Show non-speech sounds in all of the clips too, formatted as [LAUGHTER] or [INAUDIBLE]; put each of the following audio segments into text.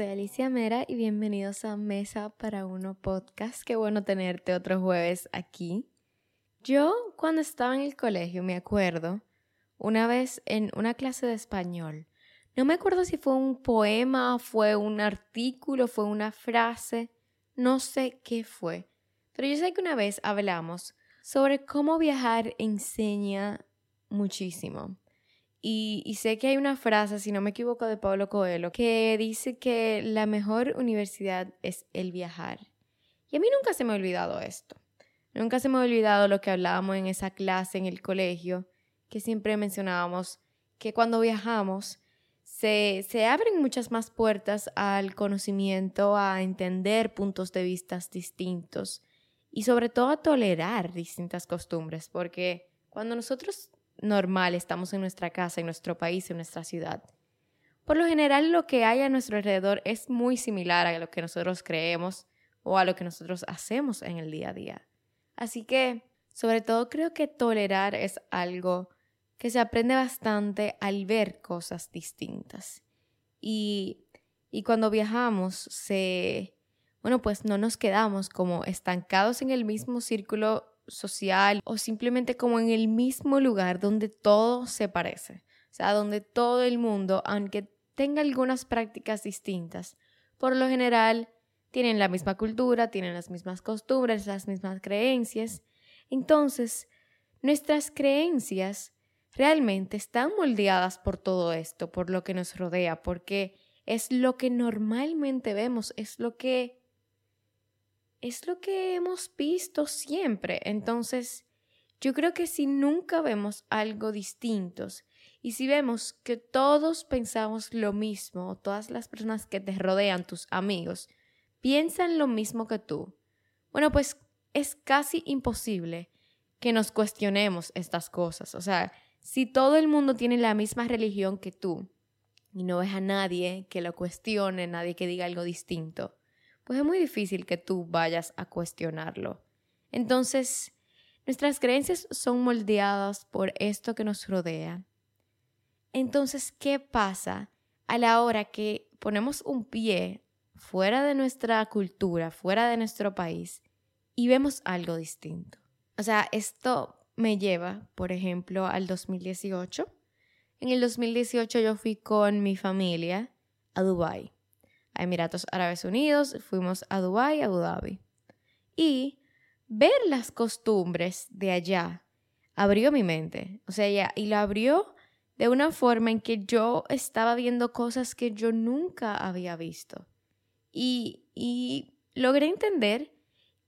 soy Alicia Mera y bienvenidos a Mesa para Uno Podcast. Qué bueno tenerte otro jueves aquí. Yo cuando estaba en el colegio me acuerdo una vez en una clase de español. No me acuerdo si fue un poema, fue un artículo, fue una frase, no sé qué fue. Pero yo sé que una vez hablamos sobre cómo viajar enseña muchísimo. Y, sé que hay una frase, si no me equivoco, de Pablo Coelho, que dice que la mejor universidad es el viajar. Y a mí nunca se me ha olvidado esto. Nunca se me ha olvidado lo que hablábamos en esa clase en el colegio, que siempre mencionábamos que cuando viajamos se, se abren muchas más puertas al conocimiento, a entender puntos de vista distintos y sobre todo a tolerar distintas costumbres, porque cuando nosotros normal estamos en nuestra casa, en nuestro país, en nuestra ciudad. Por lo general lo que hay a nuestro alrededor es muy similar a lo que nosotros creemos o a lo que nosotros hacemos en el día a día. Así que, sobre todo creo que tolerar es algo que se aprende bastante al ver cosas distintas. Y, y cuando viajamos, se, bueno, pues no nos quedamos como estancados en el mismo círculo social o simplemente como en el mismo lugar donde todo se parece. O sea, donde todo el mundo, aunque tenga algunas prácticas distintas, por lo general tienen la misma cultura, tienen las mismas costumbres, las mismas creencias. Entonces, nuestras creencias realmente están moldeadas por todo esto, por lo que nos rodea, porque es lo que normalmente vemos, es lo que es lo que hemos visto siempre. Entonces, yo creo que si nunca vemos algo distintos y si vemos que todos pensamos lo mismo, todas las personas que te rodean, tus amigos, piensan lo mismo que tú, bueno, pues es casi imposible que nos cuestionemos estas cosas. O sea, si todo el mundo tiene la misma religión que tú y no ves a nadie que lo cuestione, nadie que diga algo distinto, pues es muy difícil que tú vayas a cuestionarlo. Entonces, nuestras creencias son moldeadas por esto que nos rodea. Entonces, ¿qué pasa a la hora que ponemos un pie fuera de nuestra cultura, fuera de nuestro país y vemos algo distinto? O sea, esto me lleva, por ejemplo, al 2018. En el 2018 yo fui con mi familia a Dubái Emiratos Árabes Unidos, fuimos a Dubái, a Abu Dhabi. Y ver las costumbres de allá abrió mi mente. O sea, y la abrió de una forma en que yo estaba viendo cosas que yo nunca había visto. Y, y logré entender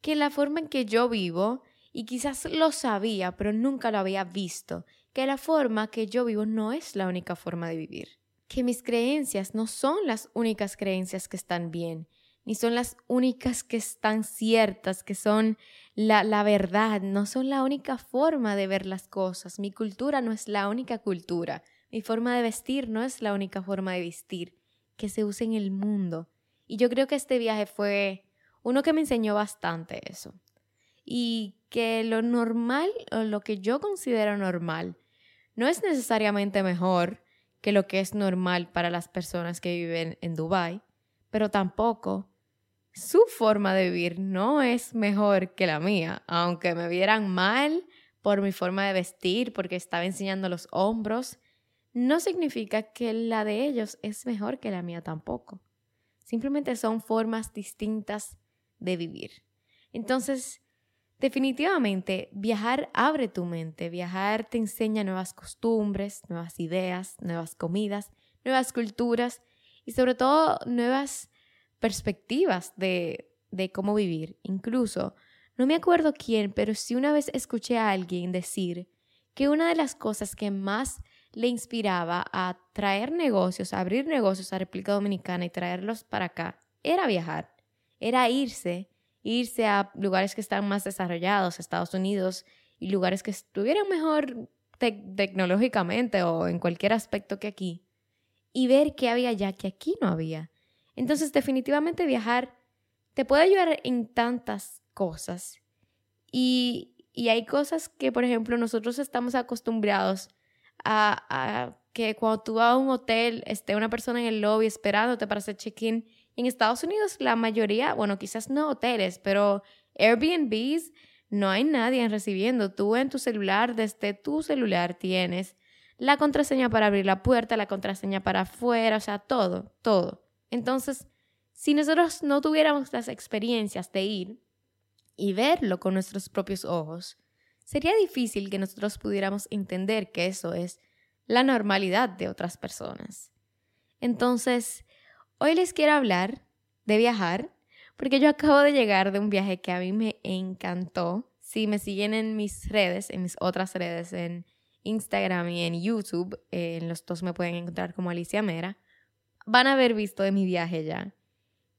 que la forma en que yo vivo, y quizás lo sabía, pero nunca lo había visto, que la forma que yo vivo no es la única forma de vivir que mis creencias no son las únicas creencias que están bien, ni son las únicas que están ciertas, que son la, la, verdad, no son la única forma de ver las cosas. Mi cultura no es la única cultura. Mi forma de vestir no es la única forma de vestir que se usa en el mundo. Y yo creo que este viaje fue uno que me enseñó bastante eso. Y que lo normal o lo que yo considero normal no es necesariamente mejor que lo que es normal para las personas que viven en Dubái, pero tampoco su forma de vivir no es mejor que la mía, aunque me vieran mal por mi forma de vestir, porque estaba enseñando los hombros, no significa que la de ellos es mejor que la mía tampoco. Simplemente son formas distintas de vivir. Entonces, Definitivamente, viajar abre tu mente, viajar te enseña nuevas costumbres, nuevas ideas, nuevas comidas, nuevas culturas y sobre todo nuevas perspectivas de, de cómo vivir. Incluso, no me acuerdo quién, pero sí una vez escuché a alguien decir que una de las cosas que más le inspiraba a traer negocios, a abrir negocios a República Dominicana y traerlos para acá, era viajar, era irse irse a lugares que están más desarrollados, Estados Unidos, y lugares que estuvieran mejor tecnológicamente o en cualquier aspecto que aquí, y ver qué había ya que aquí no había. Entonces, definitivamente viajar te puede ayudar en tantas cosas. Y, y hay cosas que, por ejemplo, nosotros estamos acostumbrados a, a que cuando tú vas a un hotel esté una persona en el lobby esperándote para hacer check-in En Estados Unidos la mayoría, bueno, quizás no hoteles, pero Airbnbs no hay nadie recibiendo. Tú en tu celular, desde tu celular tienes la contraseña para abrir la puerta, la contraseña para afuera, o sea, todo, todo. Entonces, si nosotros no tuviéramos las experiencias de ir y verlo con nuestros propios ojos, sería difícil que nosotros pudiéramos entender que eso es la normalidad de otras personas. Entonces, hoy les quiero hablar de viajar, porque yo acabo de llegar de un viaje que a mí me encantó. Si me siguen en mis redes, en mis otras redes, en Instagram y en YouTube, en los dos me pueden encontrar como Alicia Mera, van a haber visto de mi viaje ya.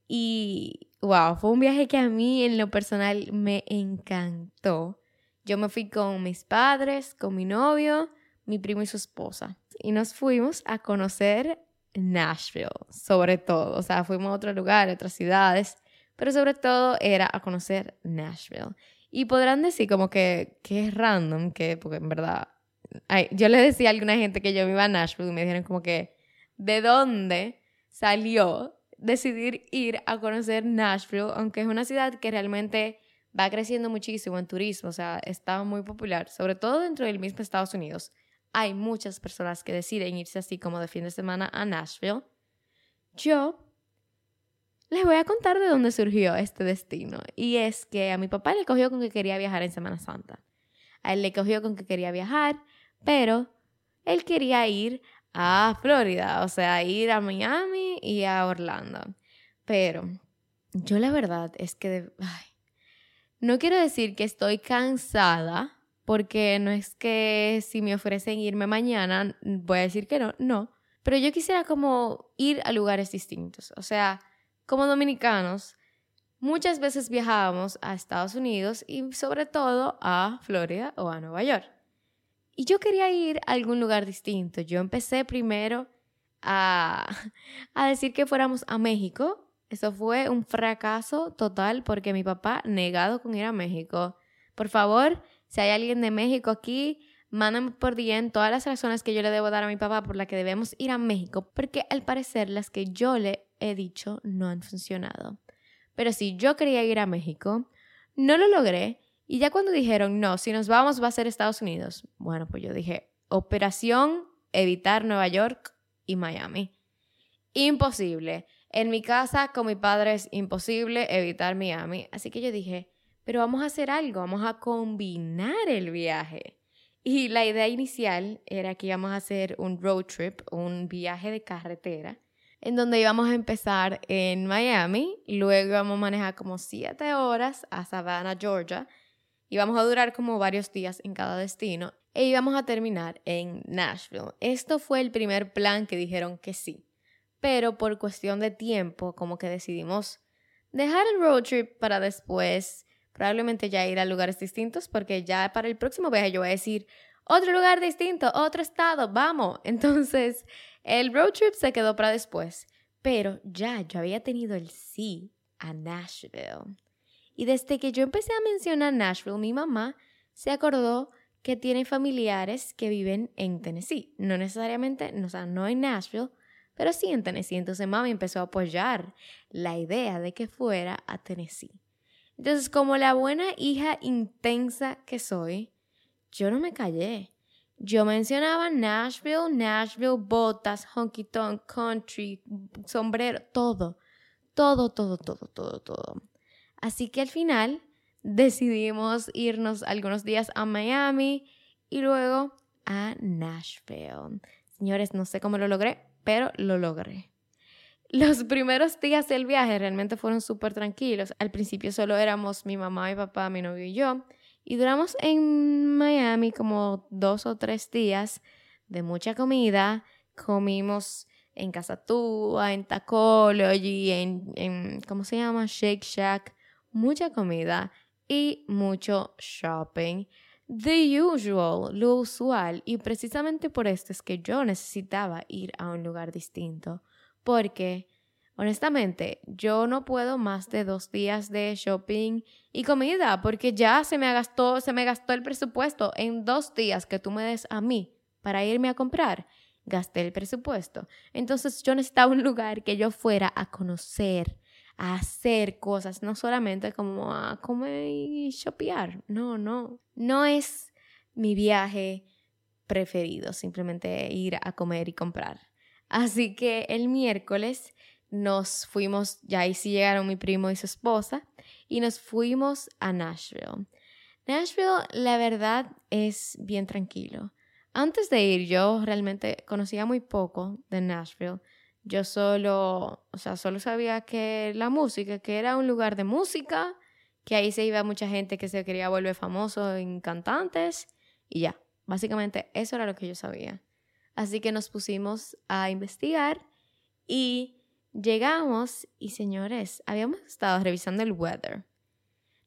Y wow, fue un viaje que a mí en lo personal me encantó. Yo me fui con mis padres, con mi novio, mi primo y su esposa. Y nos fuimos a conocer Nashville, sobre todo. O sea, fuimos a otros lugares, otras ciudades, pero sobre todo era a conocer Nashville. Y podrán decir como que, que es random, que, porque en verdad, yo le decía a alguna gente que yo me iba a Nashville y me dijeron como que, ¿de dónde salió decidir ir a conocer Nashville? Aunque es una ciudad que realmente va creciendo muchísimo en turismo, o sea, está muy popular, sobre todo dentro del mismo Estados Unidos. Hay muchas personas que deciden irse así como de fin de semana a Nashville. Yo les voy a contar de dónde surgió este destino. Y es que a mi papá le cogió con que quería viajar en Semana Santa. A él le cogió con que quería viajar, pero él quería ir a Florida, o sea, ir a Miami y a Orlando. Pero yo la verdad es que... no quiero decir que estoy cansada, porque no es que si me ofrecen irme mañana, voy a decir que no, no. Pero yo quisiera como ir a lugares distintos. O sea, como dominicanos, muchas veces viajábamos a Estados Unidos y sobre todo a Florida o a Nueva York. Y yo quería ir a algún lugar distinto. Yo empecé primero a, [LAUGHS] a decir que fuéramos a México. Eso fue un fracaso total porque mi papá negado con ir a México. Por favor, si hay alguien de México aquí, mándame por DM todas las razones que yo le debo dar a mi papá por las que debemos ir a México, porque al parecer las que yo le he dicho no han funcionado. Pero si yo quería ir a México, no lo logré y ya cuando dijeron, no, si nos vamos va a ser Estados Unidos, bueno, pues yo dije, operación evitar Nueva York y Miami. Imposible. En mi casa con mi padre es imposible evitar Miami. Así que yo dije, pero vamos a hacer algo, vamos a combinar el viaje. Y la idea inicial era que íbamos a hacer un road trip, un viaje de carretera, en donde íbamos a empezar en Miami, luego íbamos a manejar como siete horas a Savannah, Georgia, íbamos a durar como varios días en cada destino e íbamos a terminar en Nashville. Esto fue el primer plan que dijeron que sí, pero por cuestión de tiempo como que decidimos dejar el road trip para después probablemente ya ir a lugares distintos porque ya para el próximo viaje yo voy a decir otro lugar distinto, otro estado, vamos. [LAUGHS] Entonces, el road trip se quedó para después, pero ya yo había tenido el sí a Nashville. Y desde que yo empecé a mencionar Nashville, mi mamá se acordó que tiene familiares que viven en Tennessee. No necesariamente, o sea, no en Nashville, pero sí en Tennessee. Entonces mami empezó a apoyar la idea de que fuera a Tennessee. Entonces, como la buena hija intensa que soy, yo no me callé. Yo mencionaba Nashville, Nashville, botas, honky tonk, country, sombrero, todo, todo, todo, todo, todo, todo. Así que al final decidimos irnos algunos días a Miami y luego a Nashville. Señores, no sé cómo lo logré, pero lo logré. Los primeros días del viaje realmente fueron súper tranquilos. Al principio solo éramos mi mamá, mi papá, mi novio y yo. Y duramos en Miami como dos o tres días de mucha comida. Comimos en Casa Tua, en Tacology, en, en, ¿cómo se llama? Shake Shack. Mucha comida y mucho shopping. The usual, lo usual. Y precisamente por esto es que yo necesitaba ir a un lugar distinto porque honestamente yo no puedo más de dos días de shopping y comida porque ya se me gastó, se me gastó el presupuesto en dos días que tú me des a mí para irme a comprar. gasté el presupuesto. Entonces yo necesitaba un lugar que yo fuera a conocer, a hacer cosas, no solamente como a comer y shopear. No, no. No es mi viaje preferido, simplemente ir a comer y comprar. Así que el miércoles nos fuimos, ya ahí sí llegaron mi primo y su esposa, y nos fuimos a Nashville. Nashville, la verdad, es bien tranquilo. Antes de ir, yo realmente conocía muy poco de Nashville. Yo solo, o sea, solo sabía que la música, que era un lugar de música, que ahí se iba mucha gente que se quería volver famoso en cantantes, y ya. Básicamente eso era lo que yo sabía. Así que nos pusimos a investigar y llegamos y señores, habíamos estado revisando el weather.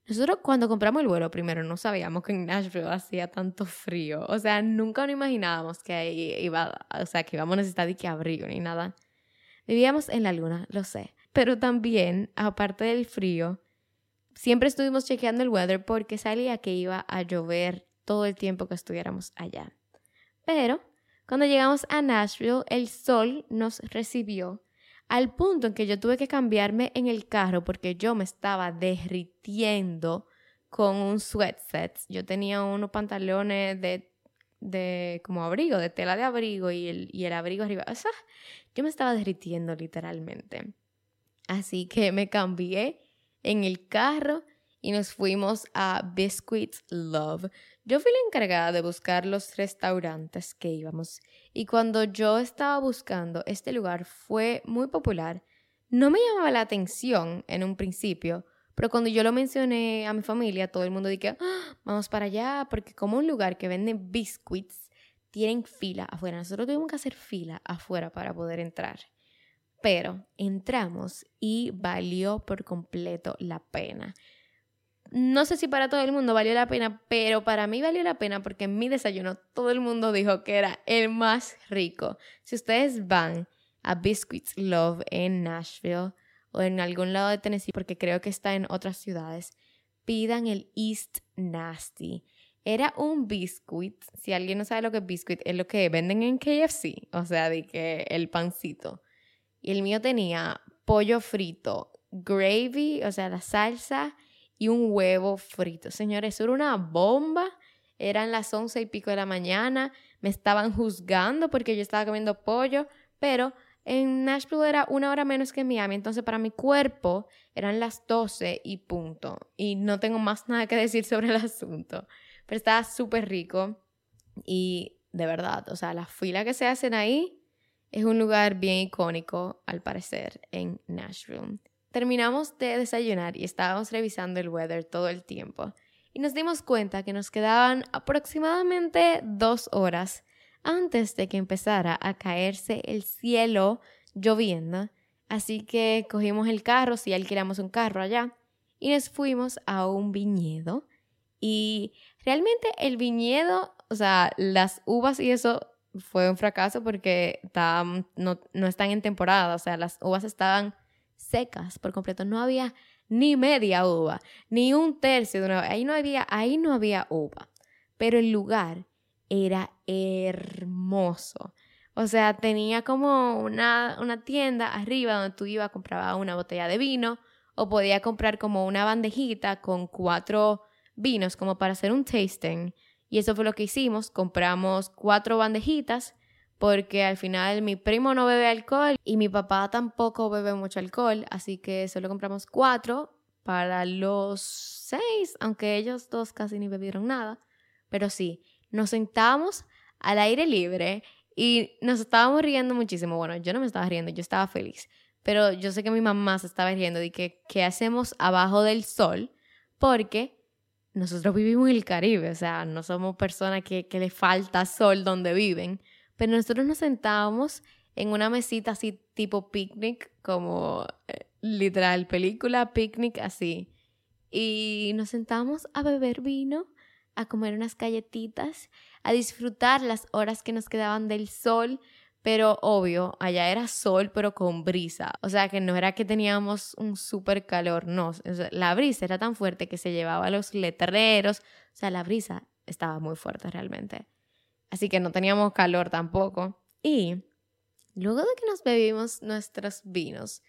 Nosotros cuando compramos el vuelo primero no sabíamos que en Nashville hacía tanto frío. O sea, nunca nos imaginábamos que iba, o sea, que íbamos a necesitar de que abrigo ni nada. Vivíamos en la luna, lo sé. Pero también, aparte del frío, siempre estuvimos chequeando el weather porque salía que iba a llover todo el tiempo que estuviéramos allá. Pero cuando llegamos a Nashville, el sol nos recibió al punto en que yo tuve que cambiarme en el carro porque yo me estaba derritiendo con un sweatset. Yo tenía unos pantalones de, de como abrigo, de tela de abrigo y el, y el abrigo arriba. Yo me estaba derritiendo literalmente. Así que me cambié en el carro y nos fuimos a Biscuits Love. Yo fui la encargada de buscar los restaurantes que íbamos y cuando yo estaba buscando este lugar fue muy popular. No me llamaba la atención en un principio, pero cuando yo lo mencioné a mi familia, todo el mundo dije, ah, vamos para allá, porque como un lugar que vende biscuits, tienen fila afuera. Nosotros tuvimos que hacer fila afuera para poder entrar. Pero entramos y valió por completo la pena no sé si para todo el mundo valió la pena, pero para mí valió la pena porque en mi desayuno todo el mundo dijo que era el más rico. Si ustedes van a Biscuits Love en Nashville o en algún lado de Tennessee, porque creo que está en otras ciudades, pidan el East Nasty. Era un biscuit, si alguien no sabe lo que es biscuit, es lo que venden en KFC, o sea, de que el pancito. Y el mío tenía pollo frito, gravy, o sea, la salsa, y un huevo frito. Señores, era una bomba. Eran las once y pico de la mañana. Me estaban juzgando porque yo estaba comiendo pollo, pero en Nashville era una hora menos que en Miami, entonces para mi cuerpo eran las 12 y punto. Y no tengo más nada que decir sobre el asunto. Pero estaba súper rico y de verdad, o sea, la fila que se hacen ahí es un lugar bien icónico, al parecer, en Nashville. Terminamos de desayunar y estábamos revisando el weather todo el tiempo y nos dimos cuenta que nos quedaban aproximadamente dos horas antes de que empezara a caerse el cielo lloviendo. Así que cogimos el carro, si alquilamos un carro allá, y nos fuimos a un viñedo. Y realmente el viñedo, o sea, las uvas y eso fue un fracaso porque no, no están en temporada, o sea, las uvas estaban secas por completo. No había ni media uva, ni un tercio de una Ahí no había, ahí no había uva. Pero el lugar era hermoso. O sea, tenía como una, una tienda arriba donde tú ibas, compraba una botella de vino o podía comprar como una bandejita con cuatro vinos como para hacer un tasting. Y eso fue lo que hicimos. Compramos cuatro bandejitas porque al final mi primo no bebe alcohol y mi papá tampoco bebe mucho alcohol, así que solo compramos cuatro para los seis, aunque ellos dos casi ni bebieron nada. Pero sí, nos sentamos al aire libre y nos estábamos riendo muchísimo. Bueno, yo no me estaba riendo, yo estaba feliz. Pero yo sé que mi mamá se estaba riendo de que qué hacemos abajo del sol, porque nosotros vivimos en el Caribe, o sea, no somos personas que, que le falta sol donde viven. Pero nosotros nos sentábamos en una mesita así tipo picnic, como eh, literal película, picnic así. Y nos sentábamos a beber vino, a comer unas galletitas, a disfrutar las horas que nos quedaban del sol. Pero obvio, allá era sol, pero con brisa. O sea, que no era que teníamos un súper calor, no. la brisa era tan fuerte que se llevaba los letreros. O sea, la brisa estaba muy fuerte realmente así que no teníamos calor tampoco. Y luego de que nos bebimos nuestros vinos,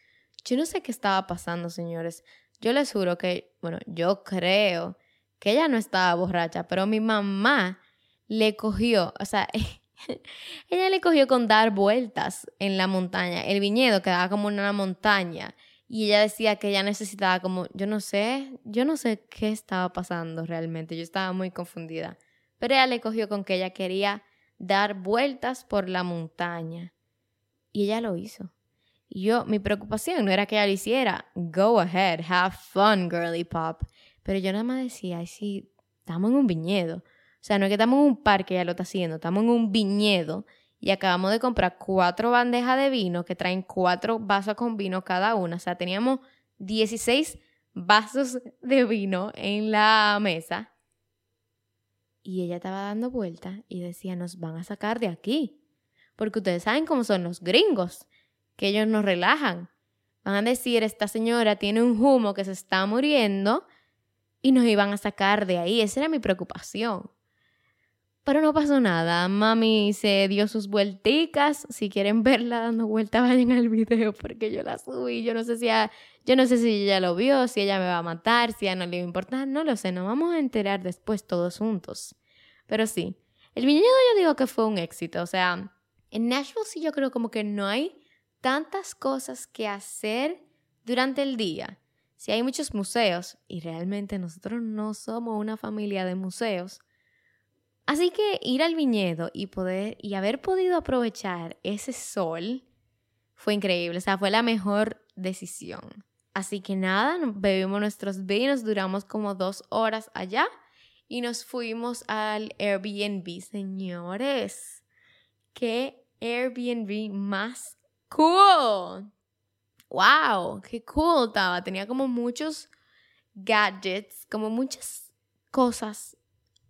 yo no sé qué estaba pasando, señores. Yo les juro que, bueno, yo creo que ella no estaba borracha, pero mi mamá le cogió, o sea, [LAUGHS] ella le cogió con dar vueltas en la montaña. El viñedo quedaba como en una montaña y ella decía que ella necesitaba como, yo no sé, yo no sé qué estaba pasando realmente, yo estaba muy confundida. Pero ella le cogió con que ella quería dar vueltas por la montaña. Y ella lo hizo. Y yo, mi preocupación no era que ella lo hiciera. Go ahead, have fun, girly pop. Pero yo nada más decía, ay, sí, estamos en un viñedo. O sea, no es que estamos en un parque, ya lo está haciendo, estamos en un viñedo y acabamos de comprar cuatro bandejas de vino que traen cuatro vasos con vino cada una. O sea, teníamos 16 vasos de vino en la mesa. Y ella estaba dando vueltas y decía, nos van a sacar de aquí. Porque ustedes saben cómo son los gringos, que ellos nos relajan. Van a decir, esta señora tiene un humo que se está muriendo y nos iban a sacar de ahí. Esa era mi preocupación. Pero no pasó nada. Mami se dio sus vuelticas. Si quieren verla dando vueltas, vayan al video porque yo la subí. Yo no sé si ella, yo no sé si ella lo vio, si ella me va a matar, si a no le va a importar. No lo sé. Nos vamos a enterar después todos juntos. Pero sí, el viñedo yo digo que fue un éxito. O sea, en Nashville sí yo creo como que no hay tantas cosas que hacer durante el día. Si hay muchos museos y realmente nosotros no somos una familia de museos Así que ir al viñedo y poder y haber podido aprovechar ese sol fue increíble, o sea, fue la mejor decisión. Así que nada, bebimos nuestros vinos, duramos como dos horas allá y nos fuimos al Airbnb, señores. ¡Qué Airbnb más cool! ¡Wow! ¡Qué cool estaba! Tenía como muchos gadgets, como muchas cosas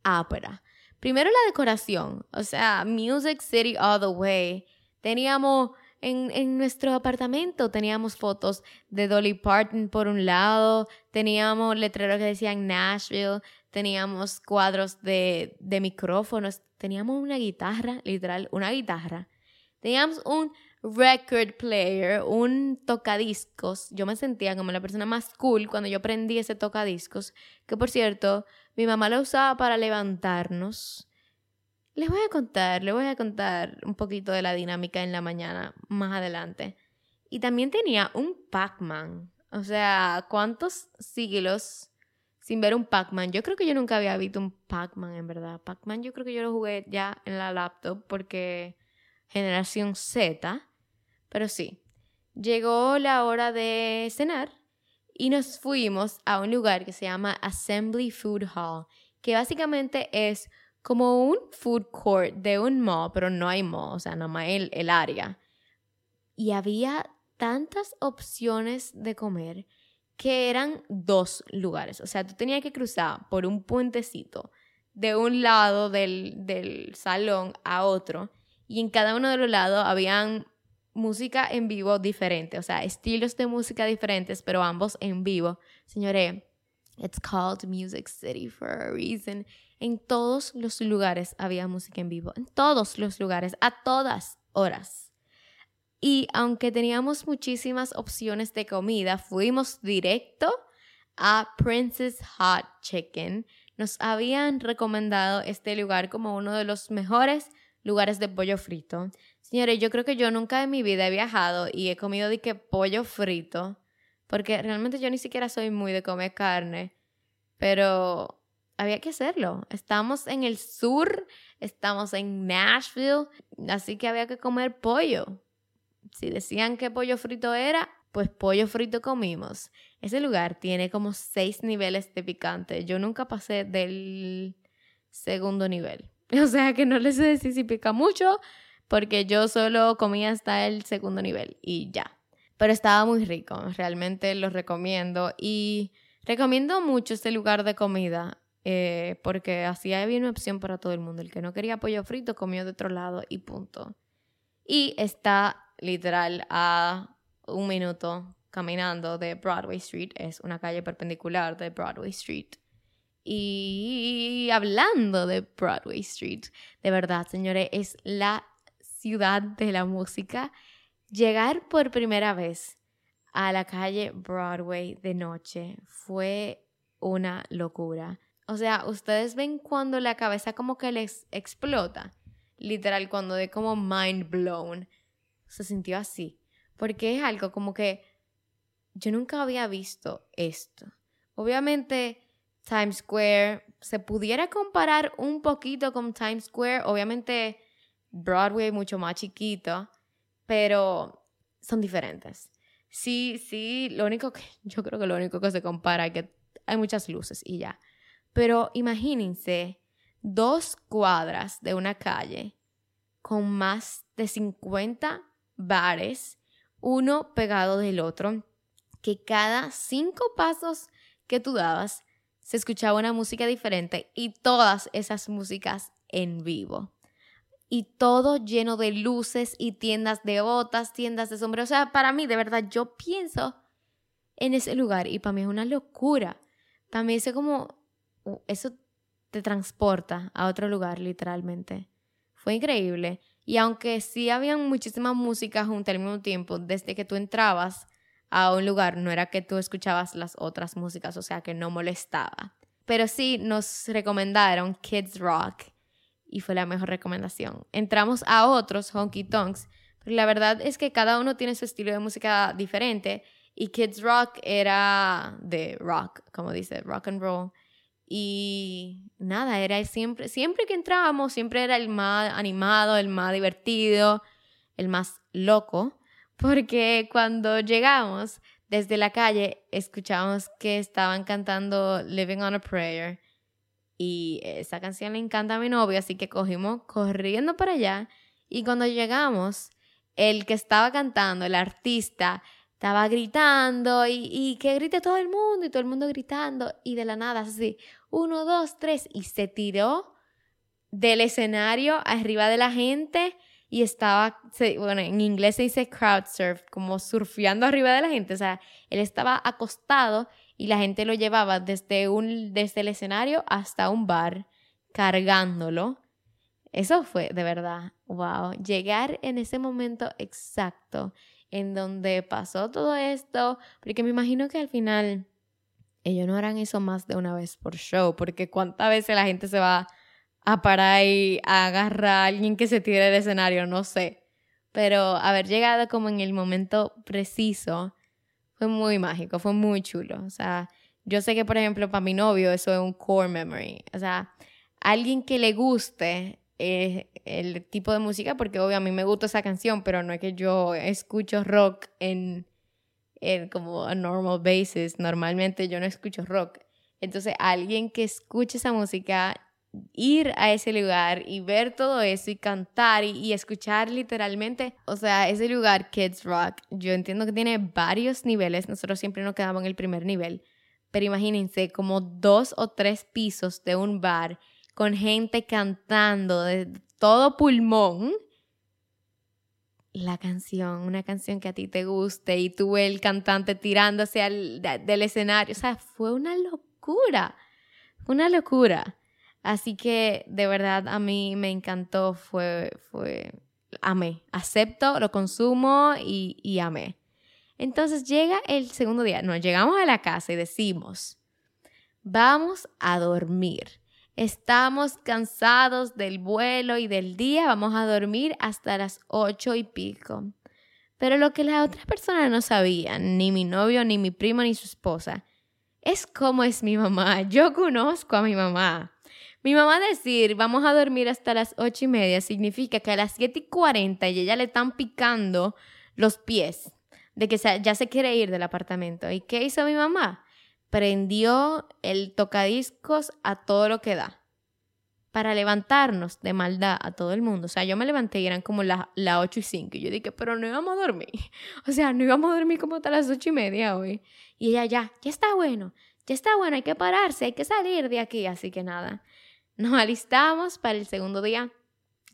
ápera. Primero la decoración, o sea, Music City all the way. Teníamos en, en, nuestro apartamento, teníamos fotos de Dolly Parton por un lado, teníamos letreros que decían Nashville, teníamos cuadros de, de micrófonos, teníamos una guitarra, literal, una guitarra. Teníamos un record player, un tocadiscos. Yo me sentía como la persona más cool cuando yo prendí ese tocadiscos, que por cierto, mi mamá lo usaba para levantarnos. Les voy a contar, les voy a contar un poquito de la dinámica en la mañana más adelante. Y también tenía un Pac-Man. O sea, ¿cuántos siglos sin ver un Pac-Man? Yo creo que yo nunca había visto un Pac-Man, en verdad. Pac-Man yo creo que yo lo jugué ya en la laptop porque generación Z. Pero sí, llegó la hora de cenar y nos fuimos a un lugar que se llama Assembly Food Hall, que básicamente es como un food court de un mall, pero no hay mall, o sea, nada más el, el área. Y había tantas opciones de comer que eran dos lugares. O sea, tú tenías que cruzar por un puentecito de un lado del, del salón a otro y en cada uno de los lados habían música en vivo diferente, o sea, estilos de música diferentes, pero ambos en vivo. Señores, it's called Music City for a reason. En todos los lugares había música en vivo, en todos los lugares, a todas horas. Y aunque teníamos muchísimas opciones de comida, fuimos directo a Princess Hot Chicken. Nos habían recomendado este lugar como uno de los mejores lugares de pollo frito. Señores, yo creo que yo nunca en mi vida he viajado y he comido de que pollo frito, porque realmente yo ni siquiera soy muy de comer carne, pero había que hacerlo. Estamos en el sur, estamos en Nashville, así que había que comer pollo. Si decían que pollo frito era, pues pollo frito comimos. Ese lugar tiene como seis niveles de picante. Yo nunca pasé del segundo nivel. [LAUGHS] O sea que no les sé si pica mucho, porque yo solo comía hasta el segundo nivel y ya. Pero estaba muy rico, realmente lo recomiendo y recomiendo mucho este lugar de comida eh, porque así había una opción para todo el mundo. El que no quería pollo frito comió de otro lado y punto. Y está literal a un minuto caminando de Broadway Street, es una calle perpendicular de Broadway Street. Y hablando de Broadway Street, de verdad, señores, es la ciudad de la música, llegar por primera vez a la calle Broadway de noche fue una locura. O sea, ustedes ven cuando la cabeza como que les explota. Literal, cuando de como mind blown. Se sintió así. Porque es algo como que yo nunca había visto esto. Obviamente, Times Square se pudiera comparar un poquito con Times Square. Obviamente, Broadway mucho más chiquito, pero son diferentes. Sí, sí, lo único que [LAUGHS] yo creo que lo único que se compara es que hay muchas luces y ya. Pero imagínense dos cuadras de una calle con más de 50 bares, uno pegado del otro, que cada cinco pasos que tú dabas se escuchaba una música diferente y todas esas músicas en vivo y todo lleno de luces y tiendas de botas, tiendas de sombreros. O sea, para mí, de verdad, yo pienso en ese lugar y para mí es una locura. Para mí es como, eso te transporta a otro lugar, literalmente. Fue increíble. Y aunque sí habían muchísimas músicas juntas al mismo tiempo, desde que tú entrabas a un lugar, no era que tú escuchabas las otras músicas, o sea, que no molestaba. Pero sí nos recomendaron Kids Rock y fue la mejor recomendación. Entramos a otros honky tonks, pero la verdad es que cada uno tiene su estilo de música diferente y Kids Rock era de rock, como dice, rock and roll. Y nada, era siempre, siempre que entrábamos, siempre era el más animado, el más divertido, el más loco, porque cuando llegamos desde la calle escuchábamos que estaban cantando Living on a Prayer y esa canción le encanta a mi novio, así que cogimos corriendo para allá. Y cuando llegamos, el que estaba cantando, el artista, estaba gritando y que grite todo el mundo y todo el mundo gritando. Y de la nada, así, uno, dos, tres, y se tiró del escenario arriba de la gente y estaba, bueno, en inglés se dice crowd surf, como surfeando arriba de la gente. O sea, él estaba acostado y la gente lo llevaba desde, un, desde el escenario hasta un bar cargándolo. Eso fue de verdad, wow, llegar en ese momento exacto en donde pasó todo esto, porque me imagino que al final ellos no harán eso más de una vez por show, porque cuántas veces la gente se va a parar y agarrar a alguien que se tire del escenario, no sé. Pero haber llegado como en el momento preciso fue muy mágico, fue muy chulo. O sea, yo sé que, por ejemplo, para mi novio eso es un core memory. O sea, alguien que le guste eh, el tipo de música, porque obvio a mí me gusta esa canción, pero no es que yo escucho rock en, en como a normal basis. Normalmente yo no escucho rock. Entonces, alguien que escuche esa música ir a ese lugar y ver todo eso y cantar y, escuchar literalmente, o sea, ese lugar Kids Rock, yo entiendo que tiene varios niveles, nosotros siempre nos quedamos en el primer nivel, pero imagínense como dos o tres pisos de un bar con gente cantando de todo pulmón. La canción, una canción que a ti te guste y tú el cantante tirándose al, del escenario, o sea, fue una locura, una locura. Así que de verdad a mí me encantó, fue, fue, amé, acepto, lo consumo y, y amé. Entonces llega el segundo día, nos llegamos a la casa y decimos, vamos a dormir. Estamos cansados del vuelo y del día, vamos a dormir hasta las ocho y pico. Pero lo que las otras personas no sabían, ni mi novio, ni mi primo, ni su esposa, es cómo es mi mamá. Yo conozco a mi mamá. Mi mamá decir, vamos a dormir hasta las ocho y media, significa que a las siete y cuarenta y ella le están picando los pies de que ya se quiere ir del apartamento. ¿Y qué hizo mi mamá? Prendió el tocadiscos a todo lo que da para levantarnos de maldad a todo el mundo. O sea, yo me levanté y eran como las la 8 y 5. Y yo dije, pero no íbamos a dormir. [LAUGHS] O sea, no íbamos a dormir como hasta las ocho y media hoy. Y ella, ya, ya está bueno, ya está bueno, hay que pararse, hay que salir de aquí. Así que nada, nos alistamos para el segundo día.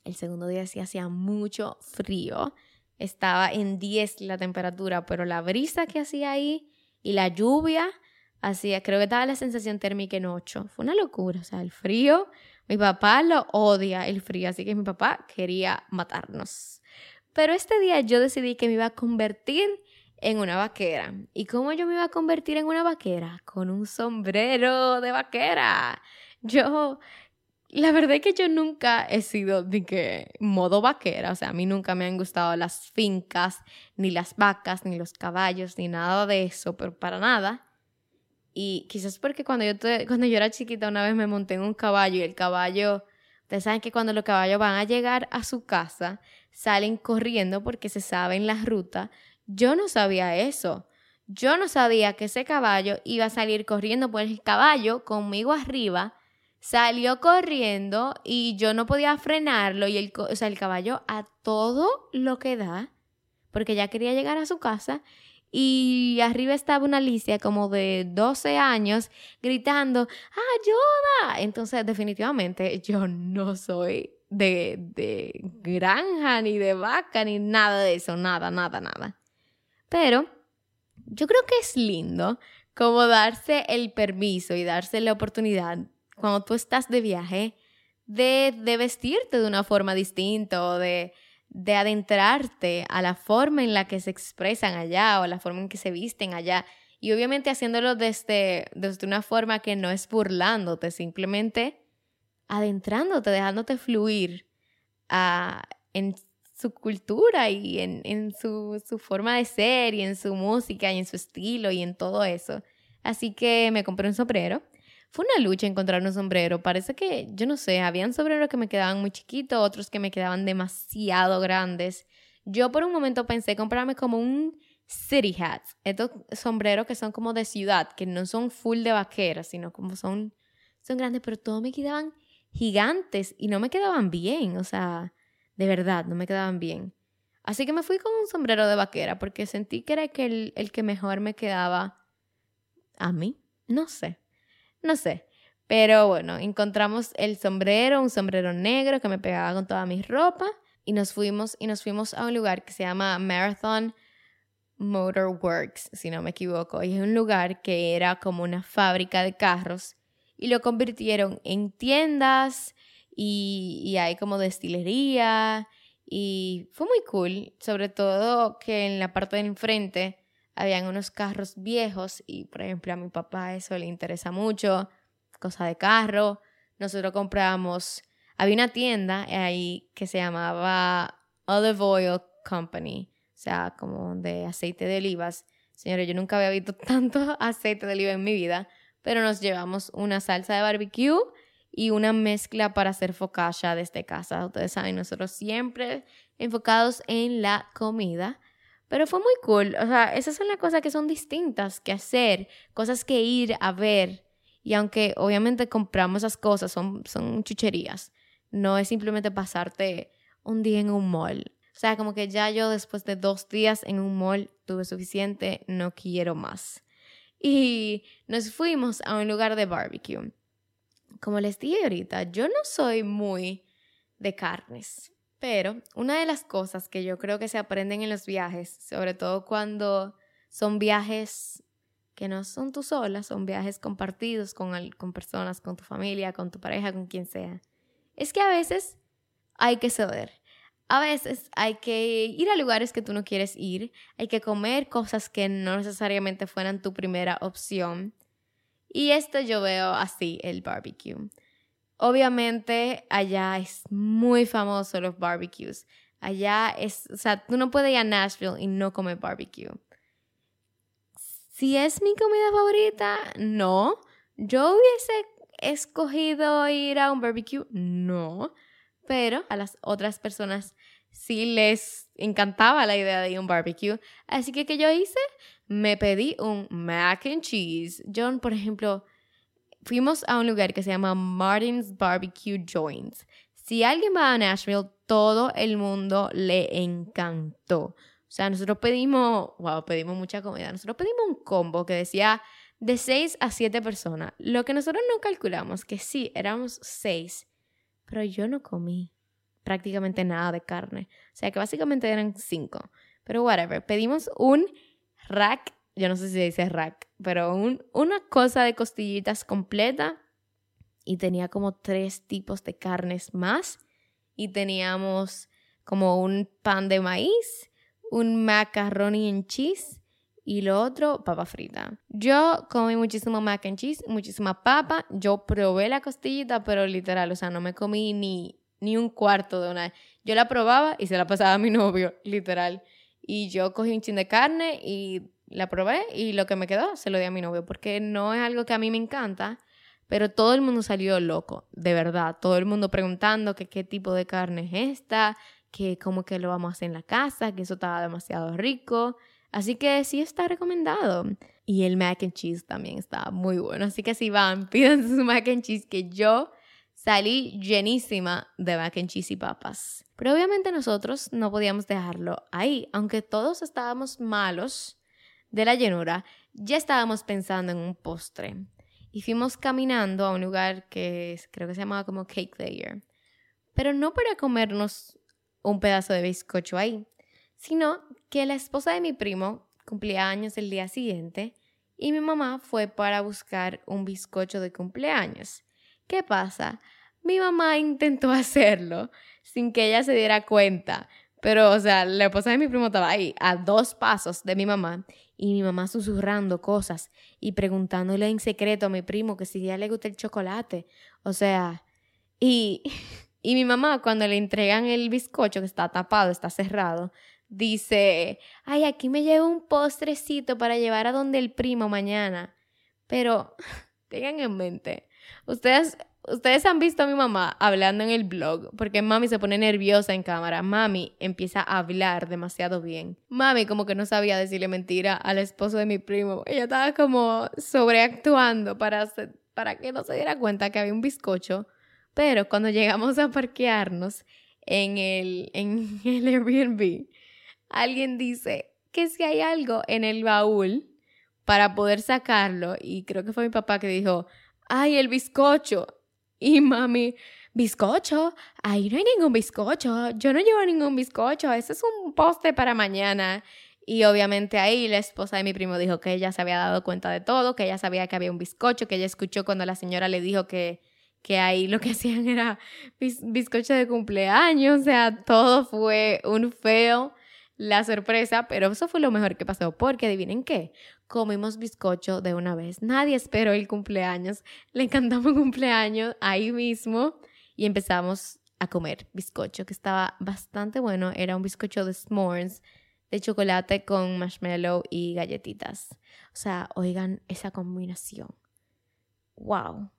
El segundo día sí hacía mucho frío. Estaba en 10 la temperatura, pero la brisa que hacía ahí y la lluvia hacía, creo que estaba la sensación térmica en 8. Fue una locura, o sea, el frío Mi papá lo odia el frío, así que mi papá quería matarnos. Pero este día yo decidí que me iba a convertir en una vaquera. ¿Y cómo yo me iba a convertir en una vaquera? Con un sombrero de vaquera. Yo, la verdad es que yo nunca he sido de que modo vaquera, o sea, a mí nunca me han gustado las fincas, ni las vacas, ni los caballos, ni nada de eso, pero para nada. Y quizás porque cuando yo, cuando yo era chiquita una vez me monté en un caballo y el caballo, ustedes saben que cuando los caballos van a llegar a su casa, salen corriendo porque se saben la ruta. Yo no sabía eso. Yo no sabía que ese caballo iba a salir corriendo, por el caballo conmigo arriba salió corriendo y yo no podía frenarlo y el, o sea, el caballo a todo lo que da, porque ya quería llegar a su casa y arriba estaba una Alicia como de 12 años gritando, ¡ayuda! Entonces definitivamente yo no soy de, de granja ni de vaca ni nada de eso, nada, nada, nada. Pero yo creo que es lindo como darse el permiso y darse la oportunidad cuando tú estás de viaje de, de vestirte de una forma distinta o de, de adentrarte a la forma en la que se expresan allá o la forma en que se visten allá. Y obviamente haciéndolo desde, desde una forma que no es burlándote, simplemente adentrándote, dejándote fluir ah, en su cultura y en, en su, su, forma de ser y en su música y en su estilo y en todo eso. Así que me compré un sombrero. Fue una lucha encontrar un sombrero. Parece que, yo no sé, habían sombreros que me quedaban muy chiquitos, otros que me quedaban demasiado grandes. Yo por un momento pensé comprarme como un city hat. Estos sombreros que son como de ciudad, que no son full de vaqueras, sino como son, son grandes, pero todos me quedaban gigantes y no me quedaban bien. O sea, de verdad, no me quedaban bien. Así que me fui con un sombrero de vaquera porque sentí que era el, el que mejor me quedaba a mí. No sé, no sé. Pero bueno, encontramos el sombrero, un sombrero negro que me pegaba con toda mi ropa y nos fuimos y nos fuimos a un lugar que se llama Marathon Motor Works, si no me equivoco, y es un lugar que era como una fábrica de carros y lo convirtieron en tiendas y, hay como destilería y fue muy cool, sobre todo que en la parte de enfrente habían unos carros viejos y por ejemplo a mi papá eso le interesa mucho, cosa de carro. Nosotros compramos, había una tienda ahí que se llamaba Olive Oil Company, o sea, como de aceite de olivas. Señores, yo nunca había visto [LAUGHS] tanto aceite de oliva en mi vida, pero nos llevamos una salsa de barbecue y una mezcla para hacer focaccia desde casa. Ustedes saben, nosotros siempre enfocados en la comida. Pero fue muy cool. O sea, esas son las cosas que son distintas que hacer, cosas que ir a ver. Y aunque obviamente compramos esas cosas, son, son chucherías. No es simplemente pasarte un día en un mall. O sea, como que ya yo después de dos días en un mall tuve suficiente, no quiero más. Y nos fuimos a un lugar de barbecue como les dije ahorita, yo no soy muy de carnes, pero una de las cosas que yo creo que se aprenden en los viajes, sobre todo cuando son viajes que no son tú sola, son viajes compartidos con, con personas, con tu familia, con tu pareja, con quien sea, es que a veces hay que ceder. A veces hay que ir a lugares que tú no quieres ir, hay que comer cosas que no necesariamente fueran tu primera opción y esto yo veo así, el barbecue. Obviamente allá es muy famoso los barbecues. Allá es, o sea, tú no puedes ir a Nashville y no comer barbecue. Si es mi comida favorita, no. Yo hubiese escogido ir a un barbecue, no. Pero a las otras personas sí les encantaba la idea de ir a un barbecue. Así que, ¿qué yo hice? me pedí un mac and cheese. John, por ejemplo, fuimos a un lugar que se llama Martin's Barbecue Joints. Si alguien va a Nashville, todo el mundo le encantó. O sea, nosotros pedimos, wow, pedimos mucha comida. Nosotros pedimos un combo que decía de 6 a 7 personas. Lo que nosotros no calculamos, que sí, éramos 6, pero yo no comí prácticamente nada de carne. O sea, que básicamente eran 5. Pero whatever, pedimos un rack, yo no sé si dice rack, pero una cosa de costillitas completa y tenía como tres tipos de carnes más y teníamos como un pan de maíz, un macaroni en cheese y lo otro, papa frita. Yo comí muchísimo mac and cheese, muchísima papa. Yo probé la costillita, pero literal, o sea, no me comí ni, ni un cuarto de una. Yo la probaba y se la pasaba a mi novio, literal. Y yo cogí un chin de carne y la probé y lo que me quedó se lo di a mi novio, porque no es algo que a mí me encanta, pero todo el mundo salió loco, de verdad. Todo el mundo preguntando qué tipo de carne es esta, que cómo que lo vamos a hacer en la casa, que eso estaba demasiado rico. Así que sí está recomendado. Y el mac and cheese también está muy bueno. Así que si van, [LAUGHS] pidan su mac and cheese que yo salí llenísima de mac and cheese y papas. Pero obviamente nosotros no podíamos dejarlo ahí. Aunque todos estábamos malos de la llenura, ya estábamos pensando en un postre. Y fuimos caminando a un lugar que creo que se llamaba como Cake Layer. Pero no para comernos un pedazo de bizcocho ahí, sino que la esposa de mi primo cumplía años el día siguiente y mi mamá fue para buscar un bizcocho de cumpleaños. ¿Qué pasa? Mi mamá intentó [LAUGHS] hacerlo sin que ella se diera cuenta, pero o sea, la esposa de mi primo estaba ahí a dos pasos de mi mamá y mi mamá susurrando cosas y preguntándole en secreto a mi primo que si ya le gusta el chocolate. O sea, y, [LAUGHS] y mi mamá cuando le entregan el bizcocho que está tapado, está cerrado, dice, ay, aquí me llevo un postrecito para llevar a donde el primo mañana. Pero [LAUGHS] tengan en mente, ustedes, ustedes han visto a mi mamá hablando en el blog, porque mami se pone nerviosa en cámara, mami empieza a hablar demasiado bien. Mami como que no sabía decirle mentira al esposo de mi primo, ella estaba como sobreactuando para, para que no se diera cuenta que había un bizcocho. Pero cuando llegamos a parquearnos en el, en [LAUGHS] el Airbnb, alguien dice que si hay algo en el baúl para poder sacarlo, y creo que fue mi papá que dijo, ay, el bizcocho. Y mami, bizcocho, ahí no hay ningún bizcocho, yo no llevo ningún bizcocho, ese es un poste para mañana. Y obviamente ahí la esposa de mi primo dijo que ella se había dado cuenta de todo, que ella sabía que había un bizcocho, que ella escuchó cuando la señora le dijo que, que ahí lo que [LAUGHS] hacían era bizcocho de cumpleaños, o sea, todo fue un feo la sorpresa, pero eso fue lo mejor que pasó, porque adivinen qué, comimos bizcocho de una vez. Nadie esperó el cumpleaños, le encantó mi cumpleaños ahí mismo y empezamos a comer bizcocho, que estaba bastante bueno. Era un bizcocho de s'mores, de chocolate con marshmallow y galletitas. O sea, oigan esa combinación. ¡Wow!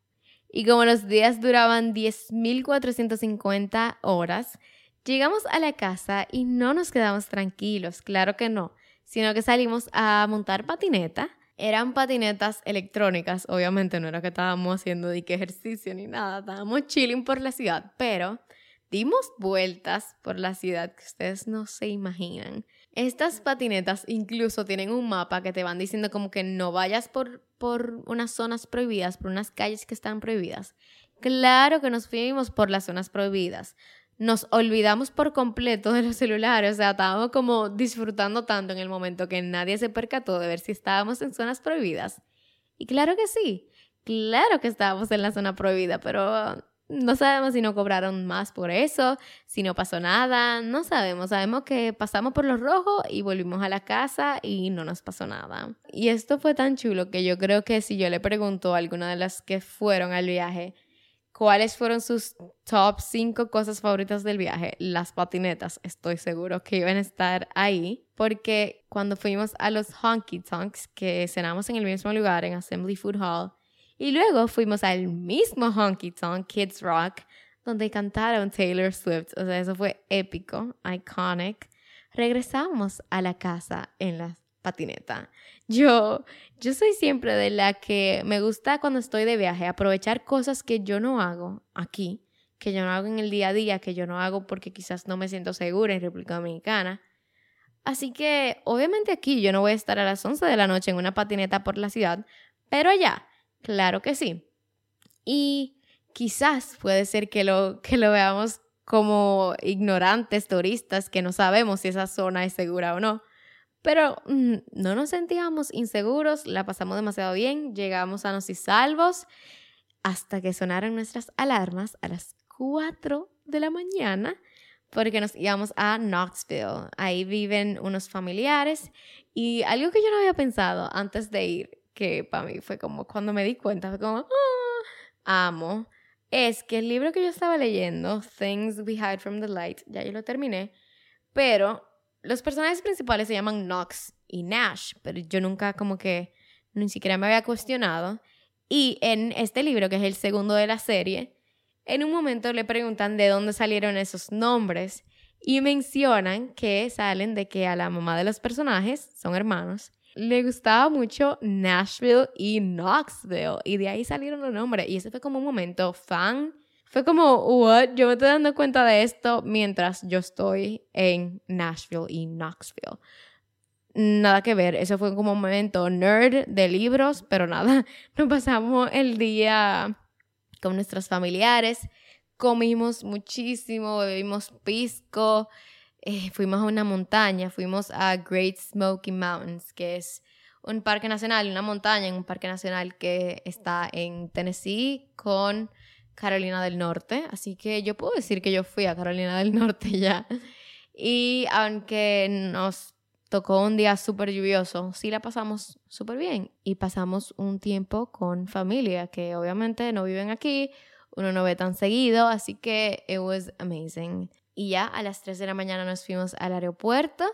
Y como los días duraban 10.450 horas, Llegamos a la casa y no nos quedamos tranquilos, claro que no, sino que salimos a montar patineta. Eran patinetas electrónicas, obviamente no era que estábamos haciendo de qué ejercicio ni nada, estábamos chilling por la ciudad, pero dimos vueltas por la ciudad que ustedes no se imaginan. Estas patinetas incluso tienen un mapa que te van diciendo como que no vayas por, por unas zonas prohibidas, por unas calles que están prohibidas. Claro que nos fuimos por las zonas prohibidas nos olvidamos por completo de los celulares, o sea, estábamos como disfrutando tanto en el momento que nadie se percató de ver si estábamos en zonas prohibidas. Y claro que sí, claro que estábamos en la zona prohibida, pero no sabemos si no cobraron más por eso, si no pasó nada, no sabemos, sabemos que pasamos por los rojos y volvimos a la casa y no nos pasó nada. Y esto fue tan chulo que yo creo que si yo le pregunto a alguna de las que fueron al viaje, ¿Cuáles fueron sus top 5 cosas favoritas del viaje? Las patinetas, estoy seguro que iban a estar ahí, porque cuando fuimos a los Honky Tonks, que cenamos en el mismo lugar, en Assembly Food Hall, y luego fuimos al mismo Honky Tonk, Kids Rock, donde cantaron Taylor Swift, o sea, eso fue épico, iconic. Regresamos a la casa en la patineta. Yo, yo soy siempre de la que me gusta cuando estoy de viaje aprovechar cosas que yo no hago aquí, que yo no hago en el día a día, que yo no hago porque quizás no me siento segura en República Dominicana. Así que obviamente aquí yo no voy a estar a las 11 de la noche en una patineta por la ciudad, pero allá, claro que sí. Y quizás puede ser que lo, que lo veamos como ignorantes turistas que no sabemos si esa zona es segura o no. Pero mm, no nos sentíamos inseguros, la pasamos demasiado bien, llegamos sanos y salvos. hasta que sonaron nuestras alarmas a las 4 de la mañana porque nos íbamos a Knoxville. Ahí viven unos familiares y algo que yo no había pensado antes de ir, que para mí fue como cuando me di cuenta, fue como, ah, amo, es que el libro que yo estaba leyendo, Things We Hide from the Light, ya yo lo terminé, pero los personajes principales se llaman Knox y Nash, pero yo nunca como que ni siquiera me había cuestionado. Y en este libro, que es el segundo de la serie, en un momento le preguntan de dónde salieron esos nombres y mencionan que salen de que a la mamá de los personajes, son hermanos, le gustaba mucho Nashville y Knoxville y de ahí salieron los nombres y ese fue como un momento fan. Fue como, what? Yo me estoy dando cuenta de esto mientras yo estoy en Nashville y Knoxville. Nada que ver, eso fue como un momento nerd de libros, pero nada, [LAUGHS] nos pasamos el día con nuestros familiares, comimos muchísimo, bebimos pisco, eh, fuimos a una montaña, fuimos a Great Smoky Mountains, que es un parque nacional, una montaña en un parque nacional que está en Tennessee con Carolina del Norte. Así que yo puedo decir que yo fui a Carolina del Norte [LAUGHS] ya. Y aunque nos tocó un día súper lluvioso, sí la pasamos súper bien y pasamos un tiempo con familia que obviamente no viven aquí, uno no ve tan seguido, así que it was amazing. Y ya a las 3 de la mañana nos fuimos al aeropuerto,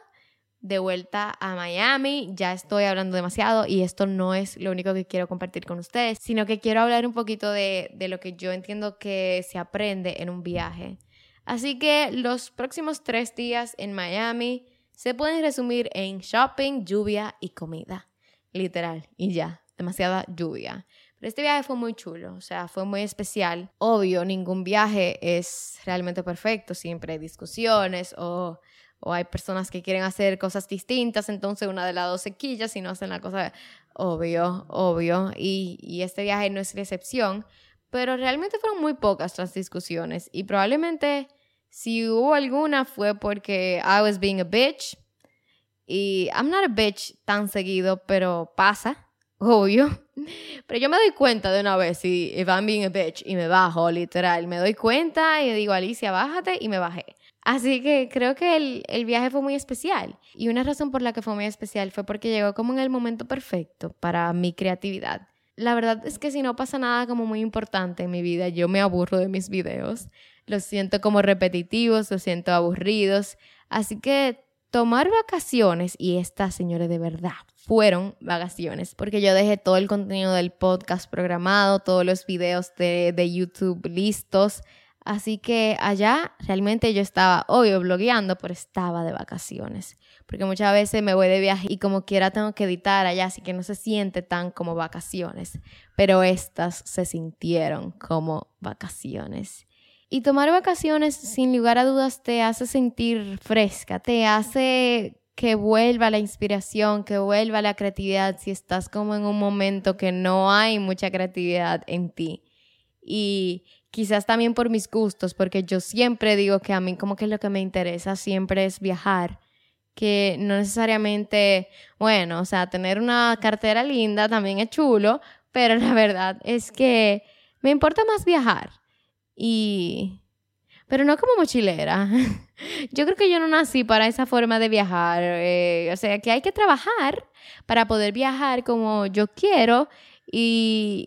de vuelta a Miami. Ya estoy hablando demasiado y esto no es lo único que quiero compartir con ustedes, sino que quiero hablar un poquito de, de lo que yo entiendo que se aprende en un viaje. Así que los próximos tres días en Miami se pueden resumir en shopping, lluvia y comida. Literal, y ya, demasiada lluvia. Pero este viaje fue muy chulo, o sea, fue muy especial. Obvio, ningún viaje es realmente perfecto, siempre hay discusiones o, o hay personas que quieren hacer cosas distintas, entonces una de las dos se quilla si no hacen la cosa obvio, obvio. Y, y este viaje no es la excepción, pero realmente fueron muy pocas las discusiones y probablemente si hubo alguna fue porque I was being a bitch. Y I'm not a bitch tan seguido, pero pasa, [LAUGHS] obvio. Pero yo me doy cuenta de una vez si if I'm being a bitch y me bajo, literal. Me doy cuenta y digo, Alicia, bájate y me bajé. Así que creo que el, el, viaje fue muy especial. Y una razón por la que fue muy especial fue porque llegó como en el momento perfecto para mi creatividad. La verdad es que si no pasa nada como muy importante en mi vida, yo me aburro de mis videos los siento como repetitivos, los siento aburridos. Así que tomar vacaciones, y estas, señores, de verdad, fueron vacaciones, porque yo dejé todo el contenido del podcast programado, todos los videos de, de YouTube listos. Así que allá realmente yo estaba, obvio, blogueando, pero estaba de vacaciones. Porque muchas veces me voy de viaje y como quiera tengo que editar allá, así que no se siente tan como vacaciones. Pero estas se sintieron como vacaciones. Y tomar vacaciones, sin lugar a dudas, te hace sentir fresca, te hace que vuelva la inspiración, que vuelva la creatividad si estás como en un momento que no hay mucha creatividad en ti. Y quizás también por mis gustos, porque yo siempre digo que a mí como que lo que me interesa siempre es viajar, que no necesariamente, bueno, o sea, tener una cartera linda también es chulo, pero la verdad es que me importa más viajar. Y... Pero no como mochilera. [LAUGHS] Yo creo que yo no nací para esa forma de viajar. Eh, o sea, que hay que trabajar para poder viajar como yo quiero y,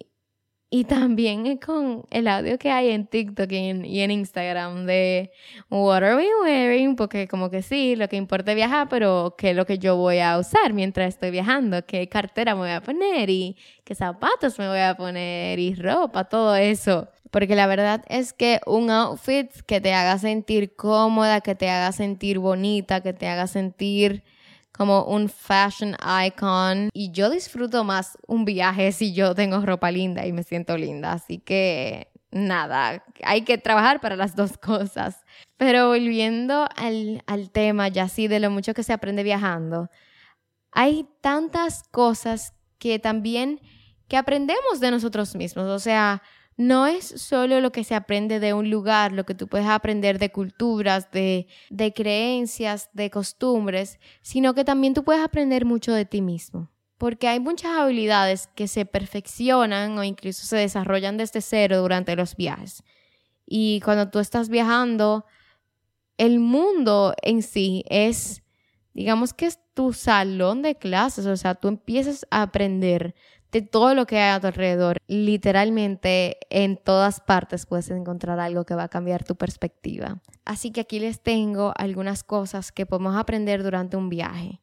y también con el audio que hay en TikTok y en, Instagram de What are we wearing? Porque como que sí, lo que importa es viajar, pero qué es lo que yo voy a usar mientras estoy viajando, qué cartera me voy a poner y qué zapatos me voy a poner y ropa, todo eso. Porque la verdad es que un outfit que te haga sentir cómoda, que te haga sentir bonita, que te haga sentir como un fashion icon. Y yo disfruto más un viaje si yo tengo ropa linda y me siento linda. Así que nada, hay que trabajar para las dos cosas. Pero volviendo al, al tema ya así de lo mucho que se aprende viajando, hay tantas cosas que también que aprendemos de nosotros mismos. O sea, no es solo lo que se aprende de un lugar, lo que tú puedes aprender de culturas, de, de creencias, de costumbres, sino que también tú puedes aprender mucho de ti mismo. porque hay muchas habilidades que se perfeccionan o incluso se desarrollan desde cero durante los viajes. Y cuando tú estás viajando, el mundo en sí es, digamos que es tu salón de clases, o sea, tú empiezas a aprender de todo lo que hay a tu alrededor. Literalmente en todas partes puedes encontrar algo que va a cambiar tu perspectiva. Así que aquí les tengo algunas cosas que podemos aprender durante un viaje.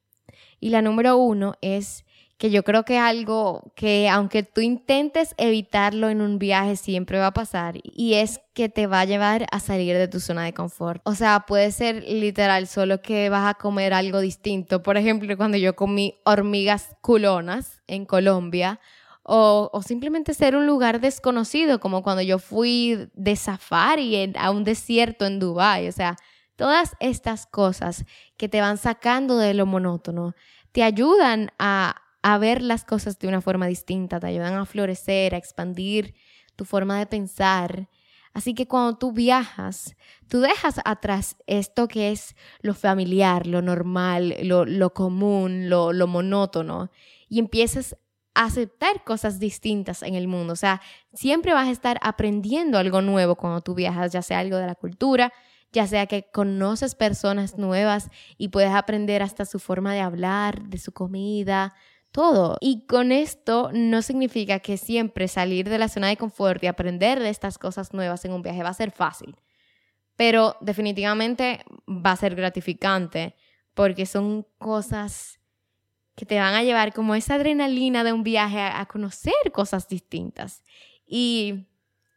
Y la número uno es que yo creo que algo que aunque tú intentes evitarlo en un viaje siempre va a pasar y es que te va a llevar a salir de tu zona de confort. O sea, puede ser literal solo que vas a comer algo distinto. Por ejemplo, cuando yo comí hormigas culonas en Colombia o, o simplemente ser un lugar desconocido como cuando yo fui de safari a un desierto en Dubái. O sea, todas estas cosas que te van sacando de lo monótono te ayudan a a ver las cosas de una forma distinta, te ayudan a florecer, a expandir tu forma de pensar. Así que cuando tú viajas, tú dejas atrás esto que es lo familiar, lo normal, lo, común, lo, lo monótono, y empiezas a aceptar cosas distintas en el mundo. O sea, siempre vas a estar aprendiendo algo nuevo cuando tú viajas, ya sea algo de la cultura, ya sea que conoces personas nuevas y puedes aprender hasta su forma de hablar, de su comida, todo. Y con esto no significa que siempre salir de la zona de confort y aprender de estas cosas nuevas en un viaje va a ser fácil. Pero definitivamente va a ser gratificante porque son cosas que te van a llevar como esa adrenalina de un viaje a, conocer cosas distintas. Y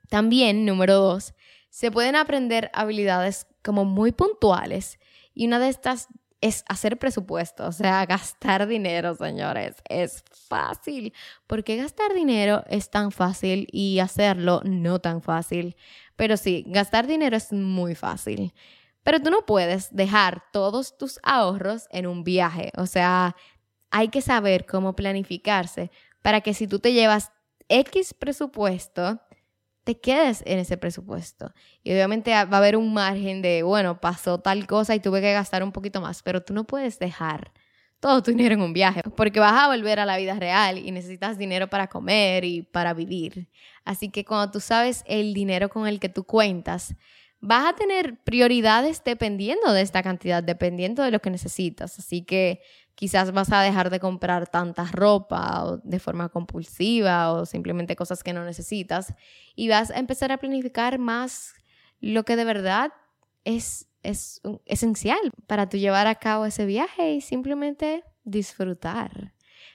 también, número dos, se pueden aprender habilidades como muy puntuales. Y una de estas es hacer presupuesto, o sea, [LAUGHS] gastar dinero, señores, es fácil. ¿Por qué gastar dinero es tan fácil y hacerlo no tan fácil? Pero sí, gastar dinero es muy fácil. Pero tú no puedes dejar todos tus ahorros en un viaje, o sea, hay que saber cómo planificarse para que si tú te llevas X presupuesto, te quedes en ese presupuesto. Y obviamente va a haber un margen de, bueno, pasó tal cosa y tuve que gastar un poquito más, pero tú no puedes dejar todo tu dinero en un viaje, porque vas a volver a la vida real y necesitas dinero para comer y para vivir. Así que cuando tú sabes el dinero con el que tú cuentas, vas a tener prioridades dependiendo de esta cantidad, dependiendo de lo que necesitas. Así que quizás vas a dejar de comprar tanta ropa de forma compulsiva o simplemente cosas que no necesitas y vas a empezar a planificar más lo que de verdad es, es esencial para tu llevar a cabo ese viaje y simplemente disfrutar.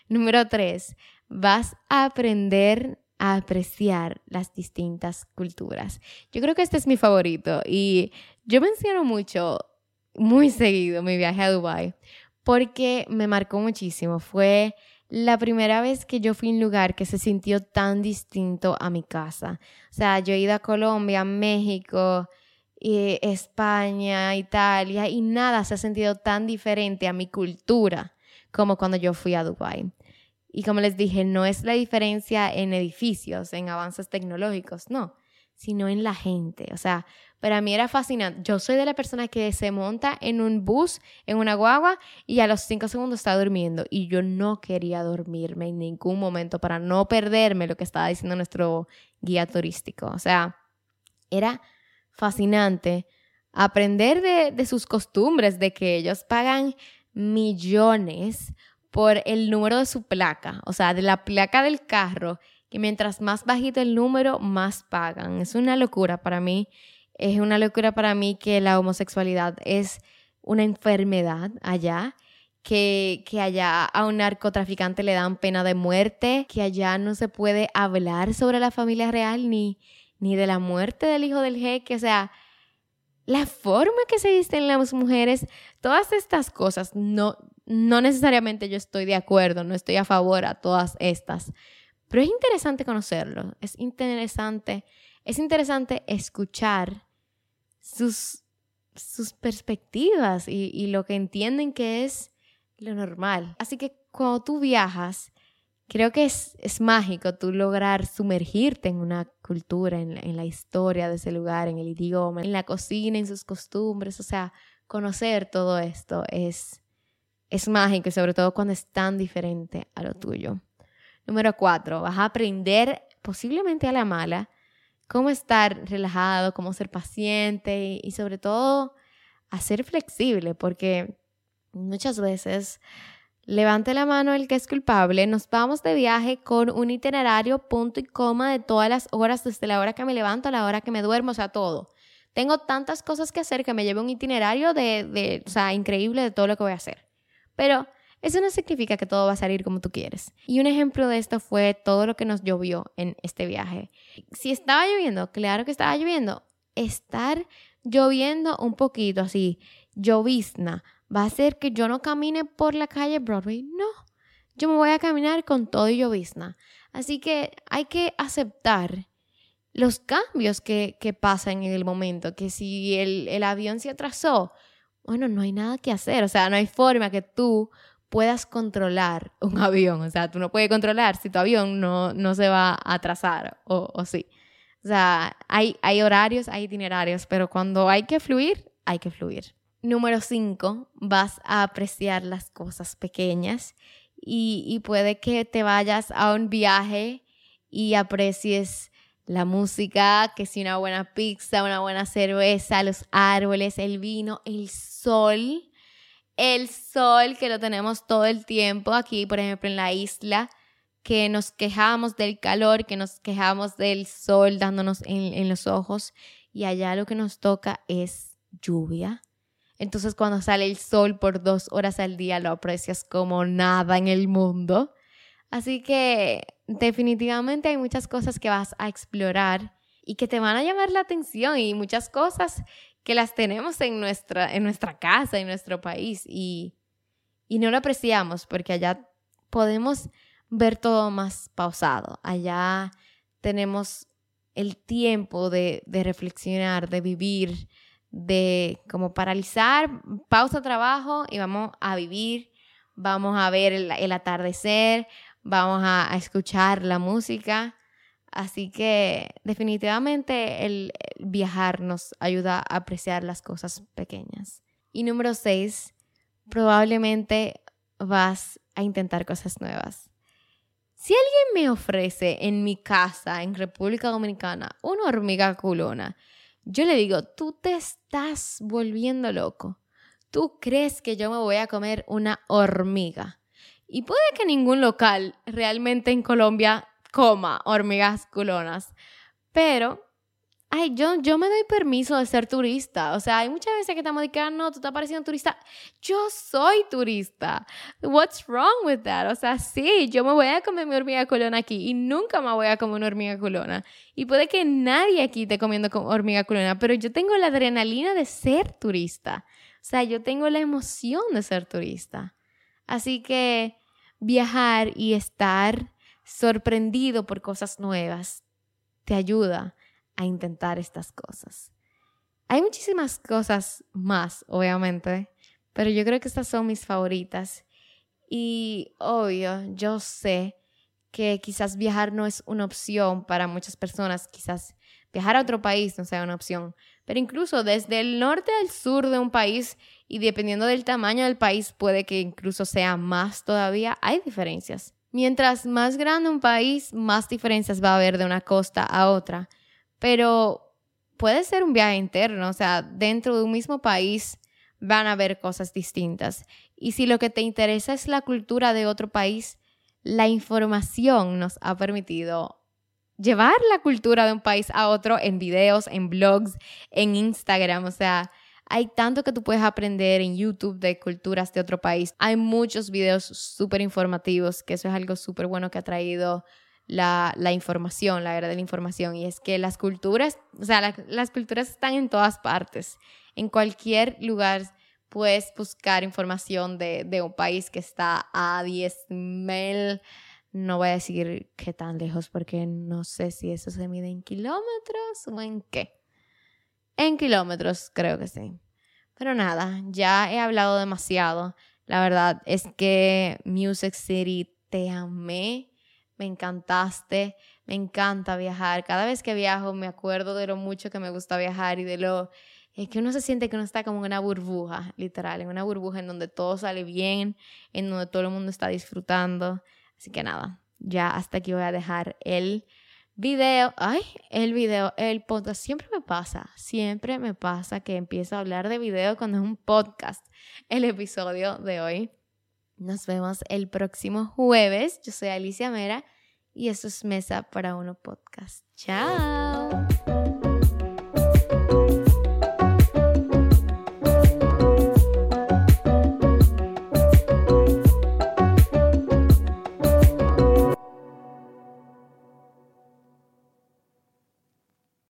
Número tres, vas a aprender a apreciar las distintas culturas. Yo creo que este es mi favorito y yo menciono mucho, muy seguido, mi viaje a Dubái porque me marcó muchísimo. Fue la primera vez que yo fui a un lugar que se sintió tan distinto a mi casa. O sea, yo he ido a Colombia, México, España, Italia y nada se ha sentido tan diferente a mi cultura como cuando yo fui a Dubai. Y como les dije, no es la diferencia en edificios, en avances tecnológicos, no, sino en la gente. O sea, para mí era fascinante. Yo soy de la persona que se monta en un bus, en una guagua, y a los cinco segundos está durmiendo. Y yo no quería dormirme en ningún momento para no perderme lo que estaba diciendo nuestro guía turístico. O sea, era fascinante aprender de, de sus costumbres, de que ellos pagan millones por el número de su placa, o sea, de la placa del carro, que mientras más bajito el número, más pagan. Es una locura para mí es una locura para mí que la homosexualidad es una enfermedad allá, que, que, allá a un narcotraficante le dan pena de muerte, que allá no se puede hablar sobre la familia real ni, ni de la muerte del hijo del jeque, o sea, la forma que se visten las mujeres, todas estas cosas, no, no necesariamente yo estoy de acuerdo, no estoy a favor a todas estas, pero es interesante conocerlo, es interesante, es interesante escuchar sus, sus perspectivas y, lo que entienden que es lo normal. Así que cuando tú viajas, creo que es, es mágico tú lograr sumergirte en una cultura, en, en, la historia de ese lugar, en el idioma, en la cocina, en sus costumbres, o sea, conocer todo esto es, es mágico y sobre todo cuando es tan diferente a lo tuyo. Número cuatro, vas a aprender posiblemente a la mala cómo estar relajado, cómo ser paciente y, sobre todo a ser flexible, porque muchas veces levante la mano el que es culpable, nos vamos de viaje con un itinerario punto y coma de todas las horas, desde la hora que me levanto a la hora que me duermo, o sea, todo. Tengo tantas cosas que hacer que me lleve un itinerario de, de, o sea, increíble de todo lo que voy a hacer. Pero eso no significa que todo va a salir como tú quieres. Y un ejemplo de esto fue todo lo que nos llovió en este viaje. Si estaba lloviendo, claro que estaba lloviendo. Estar lloviendo un poquito así, llovizna, va a hacer que yo no camine por la calle Broadway. No, yo me voy a caminar con todo y llovizna. Así que hay que aceptar los cambios que, pasan en el momento, que si el avión se atrasó, bueno, no hay nada que hacer, o sea, no hay forma que tú puedas controlar [LAUGHS] un avión, o sea, tú no puedes controlar si tu avión no, no se va a atrasar o, o sí. O sea, hay, hay horarios, hay itinerarios, pero cuando hay que fluir, hay que fluir. Número 5, vas a apreciar las cosas pequeñas y, y puede que te vayas a un viaje y aprecies la música, que si una buena pizza, una buena cerveza, los árboles, el vino, el sol. El sol que lo tenemos todo el tiempo aquí, por ejemplo, en la isla, que nos quejamos del calor, que nos quejamos del sol dándonos en, en los ojos y allá lo que nos toca es lluvia. Entonces cuando sale el sol por dos horas al día lo aprecias como nada en el mundo. Así que definitivamente hay muchas cosas que vas a explorar y que te van a llamar la atención y muchas cosas que las tenemos en nuestra, en nuestra casa, en nuestro país y, y no lo apreciamos porque allá podemos ver todo más pausado. Allá tenemos el tiempo de, de reflexionar, de vivir, de como paralizar, pausa trabajo y vamos a vivir, vamos a ver el atardecer, vamos a, escuchar la música. Así que definitivamente el, viajar nos ayuda a apreciar las cosas pequeñas. Y número seis, probablemente vas a intentar cosas nuevas. Si alguien me ofrece en mi casa, en República Dominicana, una hormiga culona, yo le digo, tú te estás volviendo loco. ¿Tú crees que yo me voy a comer una hormiga? Y puede que ningún local realmente en Colombia coma hormigas culonas, pero ay, yo, yo me doy permiso de ser turista. O sea, hay muchas veces que estamos diciendo, ah, no, tú estás pareciendo turista. Yo soy turista. What's wrong with that? O sea, sí, yo me voy a comer mi hormiga culona aquí y nunca me voy a comer una hormiga culona. Y puede que nadie aquí esté comiendo hormiga culona, pero yo tengo la adrenalina de ser turista. O sea, yo tengo la emoción de ser turista. Así que viajar y estar sorprendido por cosas nuevas te ayuda a intentar estas cosas. Hay muchísimas cosas más, obviamente, pero yo creo que estas son mis favoritas. Y obvio, yo sé que quizás viajar no es una opción para muchas personas, quizás viajar a otro país no sea una opción, pero incluso desde el norte al sur de un país y dependiendo del tamaño del país puede que incluso sea más todavía, hay diferencias. Mientras más grande un país, más diferencias va a haber de una costa a otra, pero puede ser un viaje interno, o sea, dentro de un mismo país van a haber cosas distintas. Y si lo que te interesa es la cultura de otro país, la información nos ha permitido llevar la cultura de un país a otro en videos, en blogs, en Instagram. O sea, hay tanto que tú puedes aprender en YouTube de culturas de otro país. Hay muchos videos súper informativos, que eso es algo súper bueno que ha traído la, información, la era de la información. Y es que las culturas, o sea, las culturas están en todas partes. En cualquier lugar puedes buscar información de, de un país que está a 10.000 no voy a decir qué tan lejos porque no sé si eso se mide en kilómetros o en qué. En kilómetros, creo que sí. Pero nada, ya he hablado demasiado. La verdad es que Music City te amé, me encantaste, me encanta viajar. Cada vez que viajo me acuerdo de lo mucho que me gusta viajar y de lo es que uno se siente que uno está como en una burbuja, literal, en una burbuja en donde todo sale bien, en donde todo el mundo está disfrutando. Así que nada, ya hasta aquí voy a dejar el video. Ay, el video, el podcast. Siempre me pasa, siempre me pasa que empiezo a hablar de video cuando es un podcast. El episodio de hoy. Nos vemos el próximo jueves. Yo soy Alicia Mera y esto es Mesa para Uno Podcast. Chao.